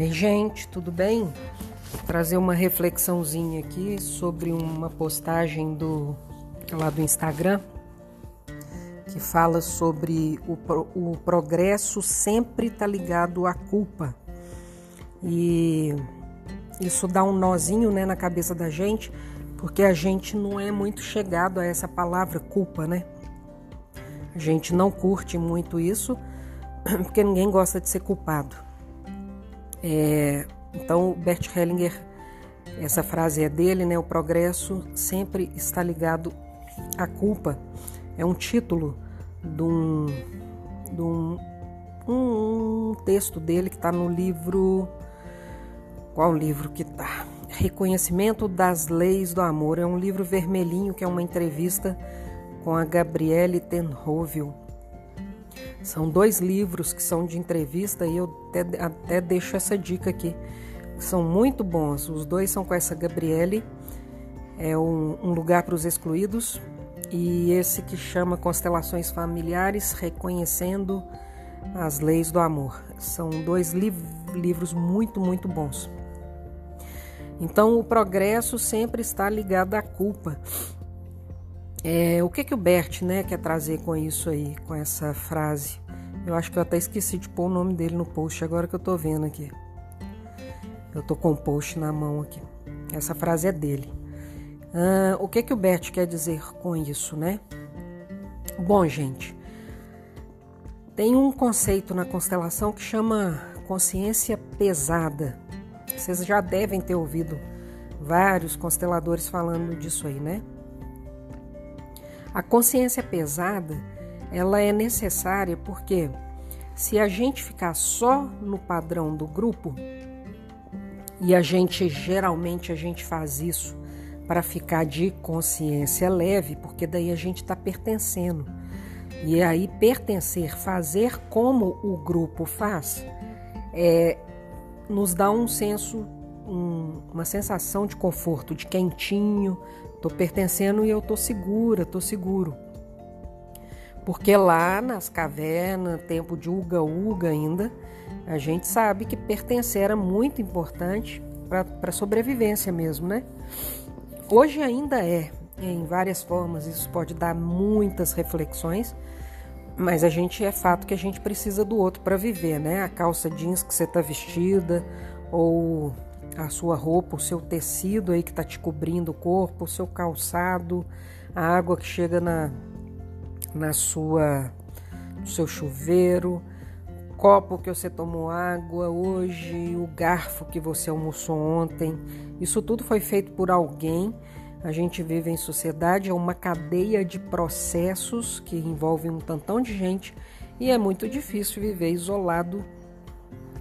Ei, gente, tudo bem? Vou trazer uma reflexãozinha aqui sobre uma postagem do lá do Instagram que fala sobre o, o progresso sempre está ligado à culpa. E isso dá um nozinho né, na cabeça da gente, porque a gente não é muito chegado a essa palavra culpa, né? A gente não curte muito isso, porque ninguém gosta de ser culpado. É, então, Bert Hellinger, essa frase é dele, né? O progresso sempre está ligado à culpa. É um título de um, de um, um, um texto dele que está no livro. Qual livro que tá? Reconhecimento das Leis do Amor. É um livro vermelhinho que é uma entrevista com a Gabriele Tenhovel. São dois livros que são de entrevista e eu até, até deixo essa dica aqui. São muito bons. Os dois são com essa Gabriele, é um, um lugar para os excluídos, e esse que chama Constelações Familiares, reconhecendo as leis do amor. São dois liv livros muito, muito bons. Então, o progresso sempre está ligado à culpa. É, o que, que o Bert né, quer trazer com isso aí, com essa frase? Eu acho que eu até esqueci de pôr o nome dele no post agora que eu tô vendo aqui. Eu tô com o post na mão aqui. Essa frase é dele. Ah, o que, que o Bert quer dizer com isso, né? Bom, gente, tem um conceito na constelação que chama consciência pesada. Vocês já devem ter ouvido vários consteladores falando disso aí, né? A consciência pesada, ela é necessária porque se a gente ficar só no padrão do grupo, e a gente geralmente a gente faz isso para ficar de consciência leve, porque daí a gente está pertencendo. E aí pertencer, fazer como o grupo faz, é, nos dá um senso, um, uma sensação de conforto, de quentinho, Estou pertencendo e eu estou segura, estou seguro. Porque lá nas cavernas, tempo de uga-uga ainda, a gente sabe que pertencer era muito importante para a sobrevivência mesmo, né? Hoje ainda é, em várias formas, isso pode dar muitas reflexões, mas a gente é fato que a gente precisa do outro para viver, né? A calça jeans que você está vestida, ou a sua roupa, o seu tecido aí que está te cobrindo o corpo, o seu calçado, a água que chega na, na sua, no seu chuveiro, o copo que você tomou água hoje, o garfo que você almoçou ontem. Isso tudo foi feito por alguém. A gente vive em sociedade, é uma cadeia de processos que envolvem um tantão de gente e é muito difícil viver isolado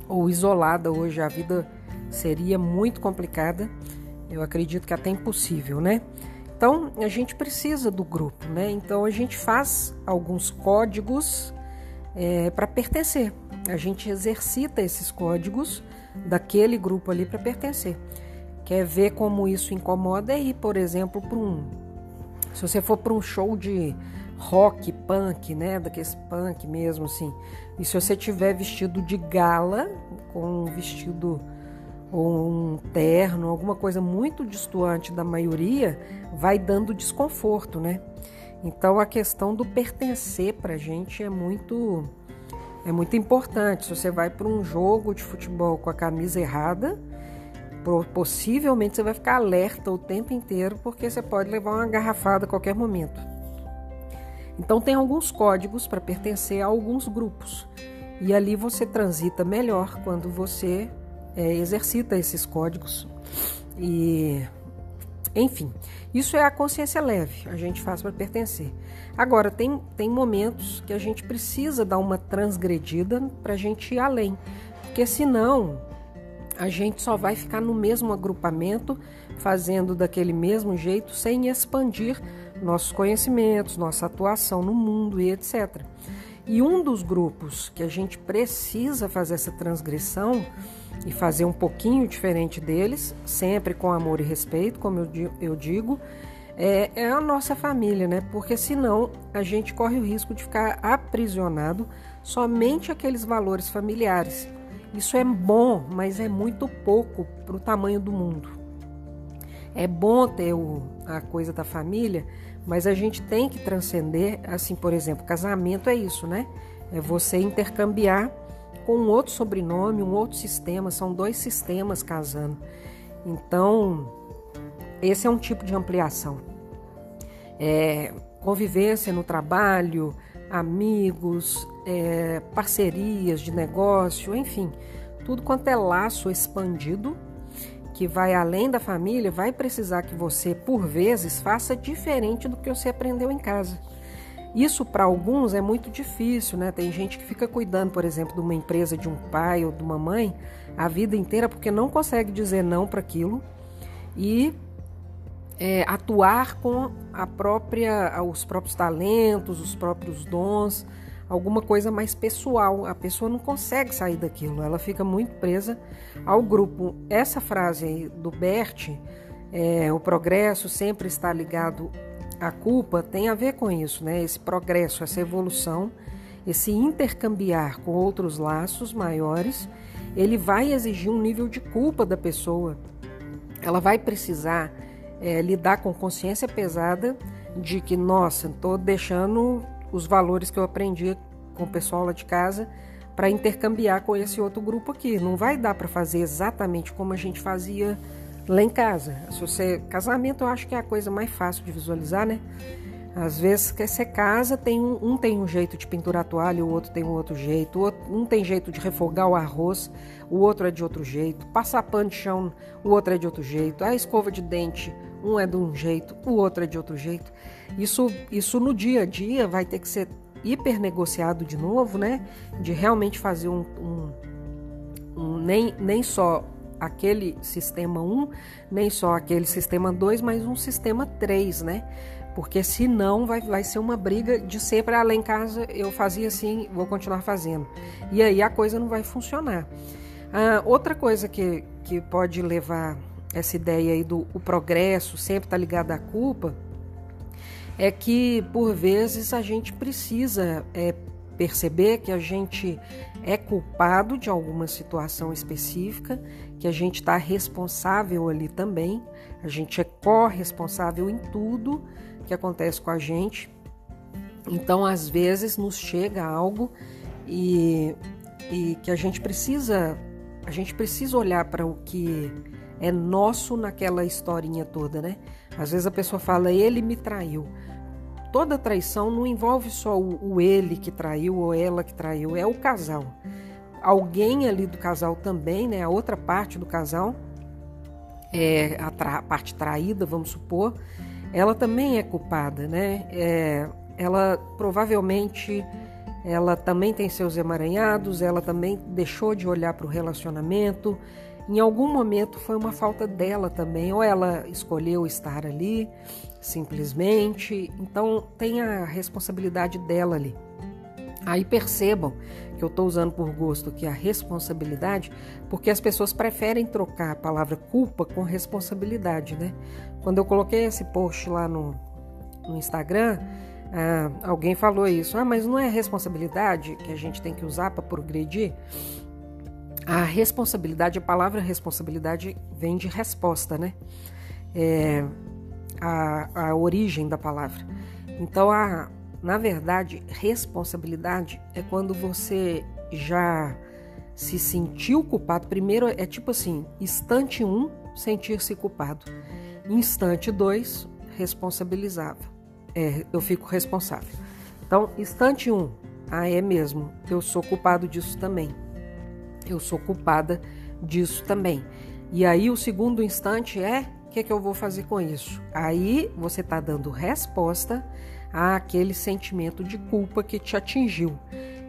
ou isolada hoje. A vida seria muito complicada. Eu acredito que até impossível, né? Então a gente precisa do grupo, né? Então a gente faz alguns códigos é, para pertencer. A gente exercita esses códigos daquele grupo ali para pertencer. Quer ver como isso incomoda? Ir, por exemplo, para um. Se você for para um show de rock, punk, né? Daqueles punk mesmo, assim. E se você tiver vestido de gala, com um vestido ou um terno, alguma coisa muito distante da maioria, vai dando desconforto, né? Então a questão do pertencer para a gente é muito é muito importante. Se você vai para um jogo de futebol com a camisa errada, possivelmente você vai ficar alerta o tempo inteiro porque você pode levar uma garrafada a qualquer momento. Então tem alguns códigos para pertencer a alguns grupos. E ali você transita melhor quando você é, exercita esses códigos e enfim, isso é a consciência leve, a gente faz para pertencer. Agora, tem, tem momentos que a gente precisa dar uma transgredida para a gente ir além, porque senão a gente só vai ficar no mesmo agrupamento, fazendo daquele mesmo jeito, sem expandir nossos conhecimentos, nossa atuação no mundo e etc. E um dos grupos que a gente precisa fazer essa transgressão e fazer um pouquinho diferente deles, sempre com amor e respeito, como eu digo, é, é a nossa família, né? Porque senão a gente corre o risco de ficar aprisionado somente aqueles valores familiares Isso é bom, mas é muito pouco para o tamanho do mundo. É bom ter o, a coisa da família, mas a gente tem que transcender, assim, por exemplo, casamento é isso, né? É você intercambiar com um outro sobrenome, um outro sistema, são dois sistemas casando. Então, esse é um tipo de ampliação. É, convivência no trabalho, amigos, é, parcerias de negócio, enfim, tudo quanto é laço expandido que vai além da família vai precisar que você, por vezes, faça diferente do que você aprendeu em casa. Isso para alguns é muito difícil, né? Tem gente que fica cuidando, por exemplo, de uma empresa de um pai ou de uma mãe a vida inteira porque não consegue dizer não para aquilo e é, atuar com a própria, os próprios talentos, os próprios dons, alguma coisa mais pessoal. A pessoa não consegue sair daquilo, ela fica muito presa ao grupo. Essa frase aí do Bert, é, o progresso sempre está ligado à culpa, tem a ver com isso, né? Esse progresso, essa evolução, esse intercambiar com outros laços maiores, ele vai exigir um nível de culpa da pessoa. Ela vai precisar é, lidar com consciência pesada de que, nossa, estou deixando os valores que eu aprendi com o pessoal lá de casa para intercambiar com esse outro grupo aqui. Não vai dar para fazer exatamente como a gente fazia lá em casa. Se você casamento, eu acho que é a coisa mais fácil de visualizar, né? Às vezes que você casa, tem um, um tem um jeito de pendurar a toalha, o outro tem um outro jeito, outro, um tem jeito de refogar o arroz, o outro é de outro jeito, passar pano de chão, o outro é de outro jeito, a escova de dente, um é de um jeito, o outro é de outro jeito. Isso, isso no dia a dia vai ter que ser hiper negociado de novo, né? De realmente fazer um, um, um nem, nem só aquele sistema 1, nem só aquele sistema 2, mas um sistema 3, né? Porque senão vai, vai ser uma briga de sempre, ah, lá em casa eu fazia assim, vou continuar fazendo. E aí a coisa não vai funcionar. Ah, outra coisa que, que pode levar essa ideia aí do o progresso sempre está ligado à culpa, é que por vezes a gente precisa é, perceber que a gente é culpado de alguma situação específica, que a gente está responsável ali também, a gente é corresponsável em tudo que acontece com a gente. Então, às vezes, nos chega algo e, e que a gente precisa, a gente precisa olhar para o que é nosso naquela historinha toda, né? Às vezes a pessoa fala, ele me traiu. Toda traição não envolve só o, o ele que traiu ou ela que traiu, é o casal. Alguém ali do casal também, né? A outra parte do casal, é a, tra parte traída, vamos supor, ela também é culpada, né? É, ela provavelmente ela também tem seus emaranhados, ela também deixou de olhar para o relacionamento, em algum momento foi uma falta dela também, ou ela escolheu estar ali simplesmente, então tem a responsabilidade dela ali. Aí percebam que eu estou usando por gosto aqui a responsabilidade, porque as pessoas preferem trocar a palavra culpa com responsabilidade, né? Quando eu coloquei esse post lá no, no Instagram, ah, alguém falou isso, ah, mas não é responsabilidade que a gente tem que usar para progredir? A responsabilidade, a palavra responsabilidade vem de resposta, né? É a, a origem da palavra. Então, a, na verdade, responsabilidade é quando você já se sentiu culpado. Primeiro é tipo assim: instante 1, um, sentir-se culpado. Instante 2, responsabilizava. É, eu fico responsável. Então, instante 1, um, ah, é mesmo, eu sou culpado disso também eu sou culpada disso também. E aí o segundo instante é o que, é que eu vou fazer com isso? Aí você está dando resposta àquele sentimento de culpa que te atingiu.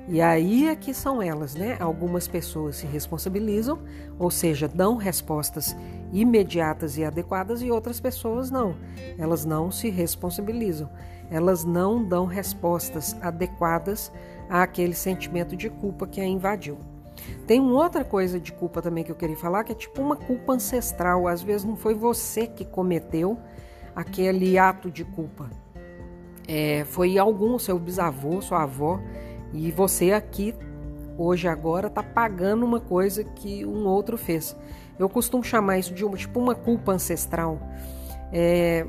E aí é que são elas, né? Algumas pessoas se responsabilizam, ou seja, dão respostas imediatas e adequadas, e outras pessoas não. Elas não se responsabilizam. Elas não dão respostas adequadas àquele sentimento de culpa que a invadiu. Tem uma outra coisa de culpa também que eu queria falar, que é tipo uma culpa ancestral. Às vezes não foi você que cometeu aquele ato de culpa. É, foi algum, seu bisavô, sua avó, e você aqui hoje agora está pagando uma coisa que um outro fez. Eu costumo chamar isso de uma, tipo uma culpa ancestral. É,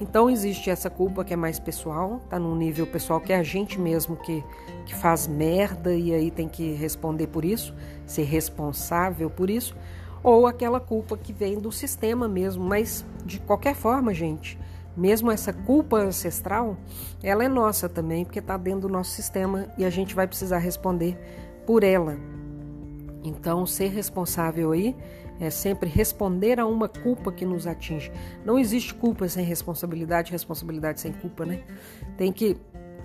então existe essa culpa que é mais pessoal, tá num nível pessoal que é a gente mesmo que, que faz merda e aí tem que responder por isso, ser responsável por isso, ou aquela culpa que vem do sistema mesmo, mas de qualquer forma, gente, mesmo essa culpa ancestral, ela é nossa também, porque está dentro do nosso sistema e a gente vai precisar responder por ela. Então, ser responsável aí é sempre responder a uma culpa que nos atinge. Não existe culpa sem responsabilidade, responsabilidade sem culpa, né? Tem que.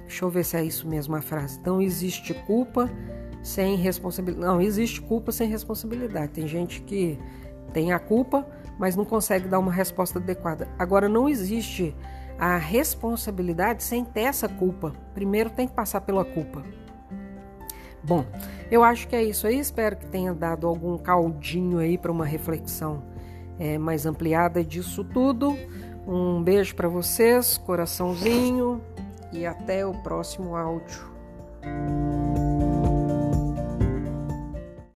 Deixa eu ver se é isso mesmo a frase. Não existe culpa sem responsabilidade. Não, existe culpa sem responsabilidade. Tem gente que tem a culpa, mas não consegue dar uma resposta adequada. Agora, não existe a responsabilidade sem ter essa culpa. Primeiro tem que passar pela culpa. Bom, eu acho que é isso aí. Espero que tenha dado algum caldinho aí para uma reflexão é, mais ampliada disso tudo. Um beijo para vocês, coraçãozinho e até o próximo áudio.